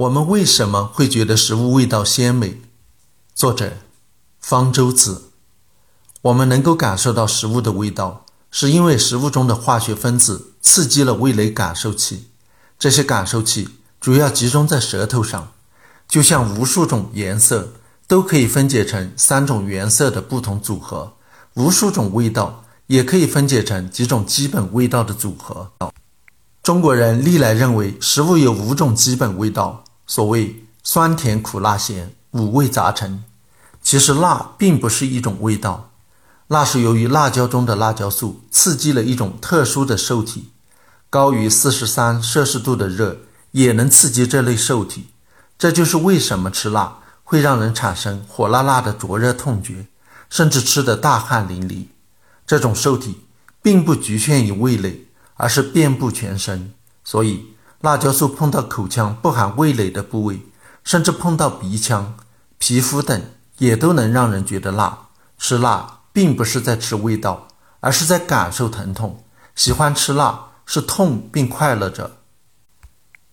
我们为什么会觉得食物味道鲜美？作者：方舟子。我们能够感受到食物的味道，是因为食物中的化学分子刺激了味蕾感受器。这些感受器主要集中在舌头上，就像无数种颜色都可以分解成三种原色的不同组合，无数种味道也可以分解成几种基本味道的组合。中国人历来认为食物有五种基本味道。所谓酸甜苦辣咸五味杂陈，其实辣并不是一种味道，辣是由于辣椒中的辣椒素刺激了一种特殊的受体，高于四十三摄氏度的热也能刺激这类受体，这就是为什么吃辣会让人产生火辣辣的灼热痛觉，甚至吃得大汗淋漓。这种受体并不局限于味蕾，而是遍布全身，所以。辣椒素碰到口腔不含味蕾的部位，甚至碰到鼻腔、皮肤等，也都能让人觉得辣。吃辣并不是在吃味道，而是在感受疼痛。喜欢吃辣是痛并快乐着。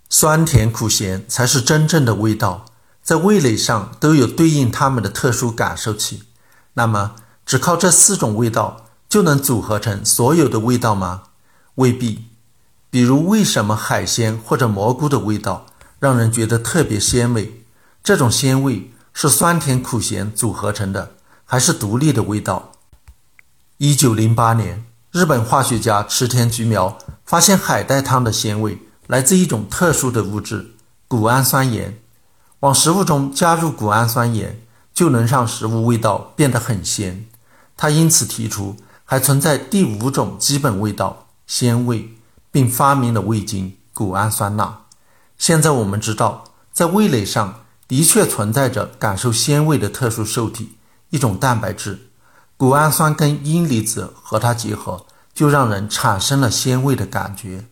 酸甜苦咸才是真正的味道，在味蕾上都有对应它们的特殊感受器。那么，只靠这四种味道就能组合成所有的味道吗？未必。比如，为什么海鲜或者蘑菇的味道让人觉得特别鲜美？这种鲜味是酸甜苦咸组合成的，还是独立的味道？一九零八年，日本化学家池田菊苗发现海带汤的鲜味来自一种特殊的物质——谷氨酸盐。往食物中加入谷氨酸盐，就能让食物味道变得很鲜。他因此提出，还存在第五种基本味道——鲜味。并发明了味精谷氨酸钠。现在我们知道，在味蕾上的确存在着感受鲜味的特殊受体，一种蛋白质。谷氨酸跟阴离子和它结合，就让人产生了鲜味的感觉。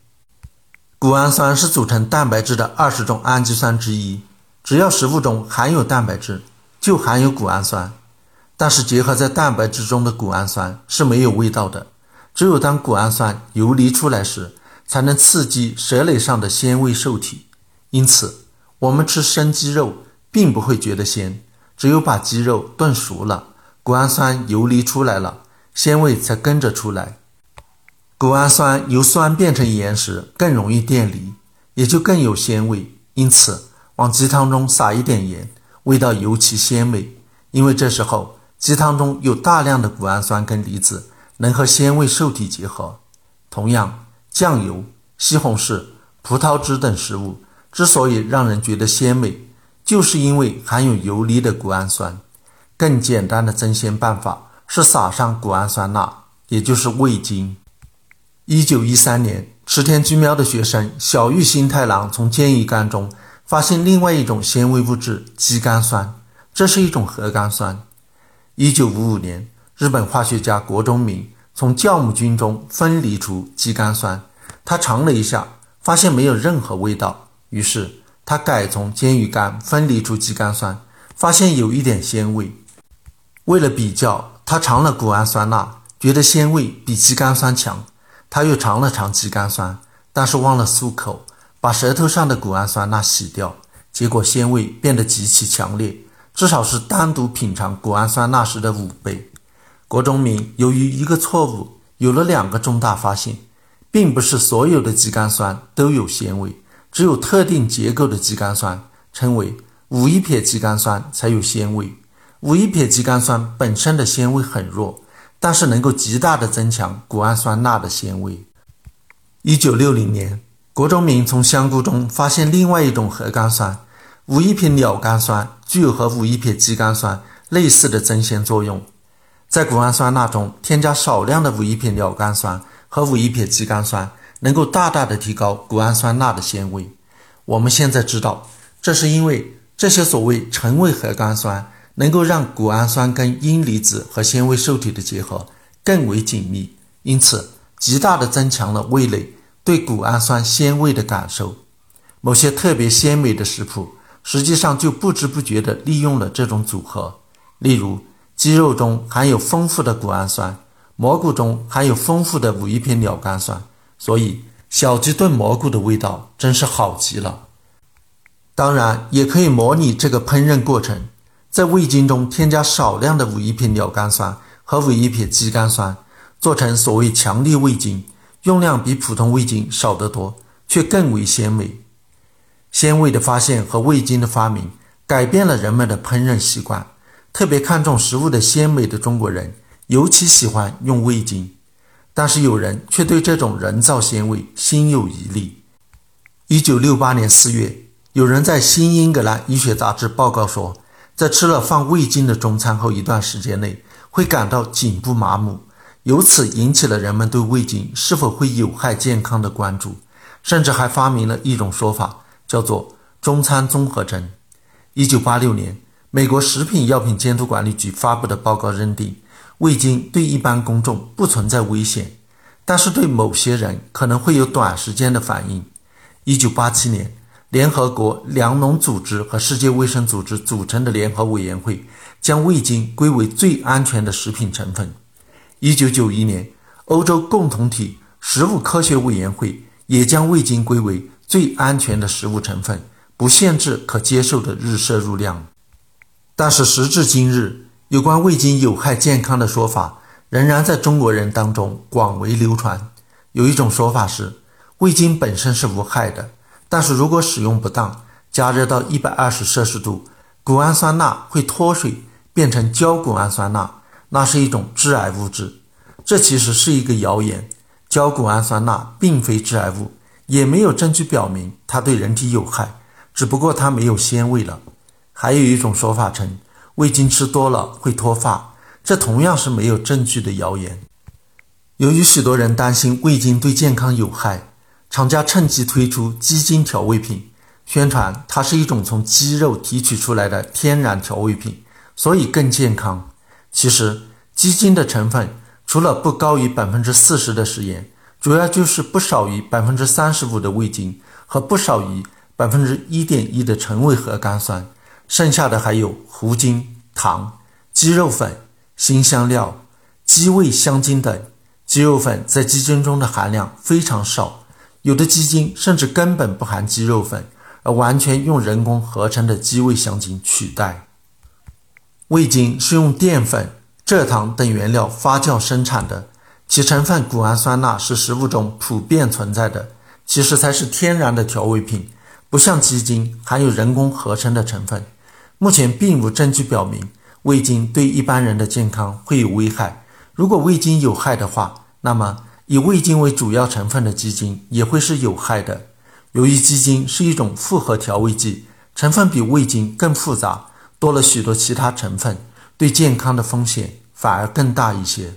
谷氨酸是组成蛋白质的二十种氨基酸之一。只要食物中含有蛋白质，就含有谷氨酸。但是结合在蛋白质中的谷氨酸是没有味道的，只有当谷氨酸游离出来时。才能刺激舌蕾上的鲜味受体，因此我们吃生鸡肉并不会觉得鲜，只有把鸡肉炖熟了，谷氨酸游离出来了，鲜味才跟着出来。谷氨酸由酸变成盐时更容易电离，也就更有鲜味。因此，往鸡汤中撒一点盐，味道尤其鲜美，因为这时候鸡汤中有大量的谷氨酸跟离子能和鲜味受体结合。同样。酱油、西红柿、葡萄汁等食物之所以让人觉得鲜美，就是因为含有游离的谷氨酸。更简单的增鲜办法是撒上谷氨酸钠，也就是味精。一九一三年，池田菊苗的学生小玉新太郎从煎鱼干中发现另外一种鲜味物质——肌苷酸，这是一种核苷酸。一九五五年，日本化学家国中明。从酵母菌中分离出肌苷酸，他尝了一下，发现没有任何味道。于是他改从煎鱼干分离出肌苷酸，发现有一点鲜味。为了比较，他尝了谷氨酸钠，觉得鲜味比肌苷酸强。他又尝了尝肌苷酸，但是忘了漱口，把舌头上的谷氨酸钠洗掉，结果鲜味变得极其强烈，至少是单独品尝谷氨酸钠时的五倍。国中明由于一个错误，有了两个重大发现，并不是所有的肌苷酸都有鲜味，只有特定结构的肌苷酸，称为五一撇肌苷酸才有鲜味。五一撇肌苷酸本身的鲜味很弱，但是能够极大的增强谷氨酸钠的鲜味。一九六零年，国中明从香菇中发现另外一种核苷酸五一撇鸟苷酸，具有和五一撇肌苷酸类似的增鲜作用。在谷氨酸钠中添加少量的五一撇鸟苷酸和五一撇肌苷酸，能够大大的提高谷氨酸钠的鲜味。我们现在知道，这是因为这些所谓成味核苷酸能够让谷氨酸跟阴离子和鲜味受体的结合更为紧密，因此极大的增强了味蕾对谷氨酸鲜味的感受。某些特别鲜美的食谱，实际上就不知不觉地利用了这种组合，例如。鸡肉中含有丰富的谷氨酸，蘑菇中含有丰富的五一撇鸟苷酸，所以小鸡炖蘑菇的味道真是好极了。当然，也可以模拟这个烹饪过程，在味精中添加少量的五一撇鸟苷酸和五一撇肌苷酸，做成所谓强力味精，用量比普通味精少得多，却更为鲜美。鲜味的发现和味精的发明，改变了人们的烹饪习惯。特别看重食物的鲜美的中国人，尤其喜欢用味精。但是有人却对这种人造鲜味心有疑虑。一九六八年四月，有人在《新英格兰医学杂志》报告说，在吃了放味精的中餐后一段时间内，会感到颈部麻木，由此引起了人们对味精是否会有害健康的关注，甚至还发明了一种说法，叫做“中餐综合征”。一九八六年，美国食品药品监督管理局发布的报告认定。味精对一般公众不存在危险，但是对某些人可能会有短时间的反应。一九八七年，联合国粮农组织和世界卫生组织组成的联合委员会将味精归为最安全的食品成分。一九九一年，欧洲共同体食物科学委员会也将味精归为最安全的食物成分，不限制可接受的日摄入量。但是时至今日，有关味精有害健康的说法仍然在中国人当中广为流传。有一种说法是，味精本身是无害的，但是如果使用不当，加热到一百二十摄氏度，谷氨酸钠会脱水变成焦谷氨酸钠，那是一种致癌物质。这其实是一个谣言，焦谷氨酸钠并非致癌物，也没有证据表明它对人体有害，只不过它没有鲜味了。还有一种说法称。味精吃多了会脱发，这同样是没有证据的谣言。由于许多人担心味精对健康有害，厂家趁机推出鸡精调味品，宣传它是一种从鸡肉提取出来的天然调味品，所以更健康。其实，鸡精的成分除了不高于百分之四十的食盐，主要就是不少于百分之三十五的味精和不少于百分之一点一的纯味核苷酸。剩下的还有糊精、糖、鸡肉粉、辛香料、鸡味香精等。鸡肉粉在鸡精中的含量非常少，有的鸡精甚至根本不含鸡肉粉，而完全用人工合成的鸡味香精取代。味精是用淀粉、蔗糖等原料发酵生产的，其成分谷氨酸钠是食物中普遍存在的，其实才是天然的调味品，不像鸡精含有人工合成的成分。目前并无证据表明味精对一般人的健康会有危害。如果味精有害的话，那么以味精为主要成分的鸡精也会是有害的。由于鸡精是一种复合调味剂，成分比味精更复杂，多了许多其他成分，对健康的风险反而更大一些。